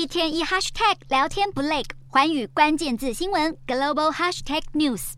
一天一 hashtag 聊天不累，寰宇关键字新闻 global hashtag news。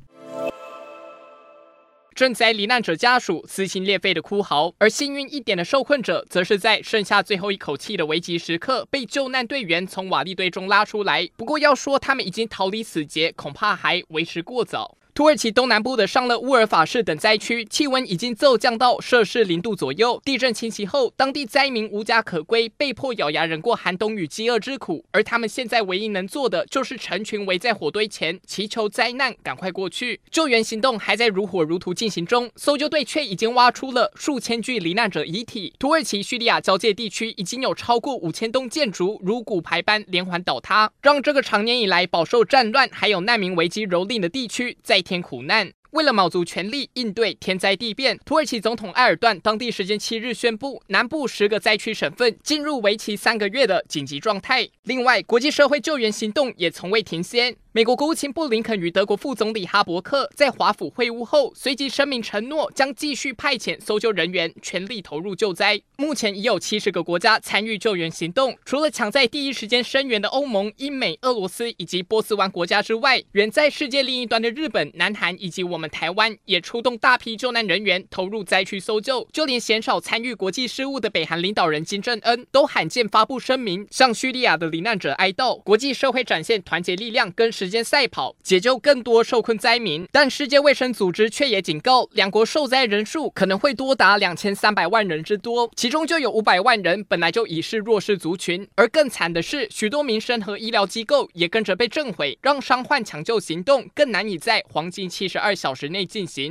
賑灾罹难者家属撕心裂肺的哭嚎，而幸运一点的受困者，则是在剩下最后一口气的危急时刻，被救难队员从瓦砾堆中拉出来。不过，要说他们已经逃离死劫，恐怕还为时过早。土耳其东南部的尚勒乌尔法市等灾区，气温已经骤降到摄氏零度左右。地震侵袭后，当地灾民无家可归，被迫咬牙忍过寒冬与饥饿之苦。而他们现在唯一能做的，就是成群围在火堆前，祈求灾难赶快过去。救援行动还在如火如荼进行中，搜救队却已经挖出了数千具罹难者遗体。土耳其叙利亚交界地区已经有超过五千栋建筑如骨牌般连环倒塌，让这个长年以来饱受战乱还有难民危机蹂躏的地区在天苦难。为了卯足全力应对天灾地变，土耳其总统埃尔段当地时间七日宣布，南部十个灾区省份进入为期三个月的紧急状态。另外，国际社会救援行动也从未停歇。美国国务卿布林肯与德国副总理哈伯克在华府会晤后，随即声明承诺将继续派遣搜救人员，全力投入救灾。目前已有七十个国家参与救援行动，除了抢在第一时间声援的欧盟、英美、俄罗斯以及波斯湾国家之外，远在世界另一端的日本、南韩以及我们台湾也出动大批救难人员投入灾区搜救。就连鲜少参与国际事务的北韩领导人金正恩都罕见发布声明，向叙利亚的罹难者哀悼。国际社会展现团结力量跟。时间赛跑，解救更多受困灾民，但世界卫生组织却也警告，两国受灾人数可能会多达两千三百万人之多，其中就有五百万人本来就已是弱势族群，而更惨的是，许多民生和医疗机构也跟着被震毁，让伤患抢救行动更难以在黄金七十二小时内进行。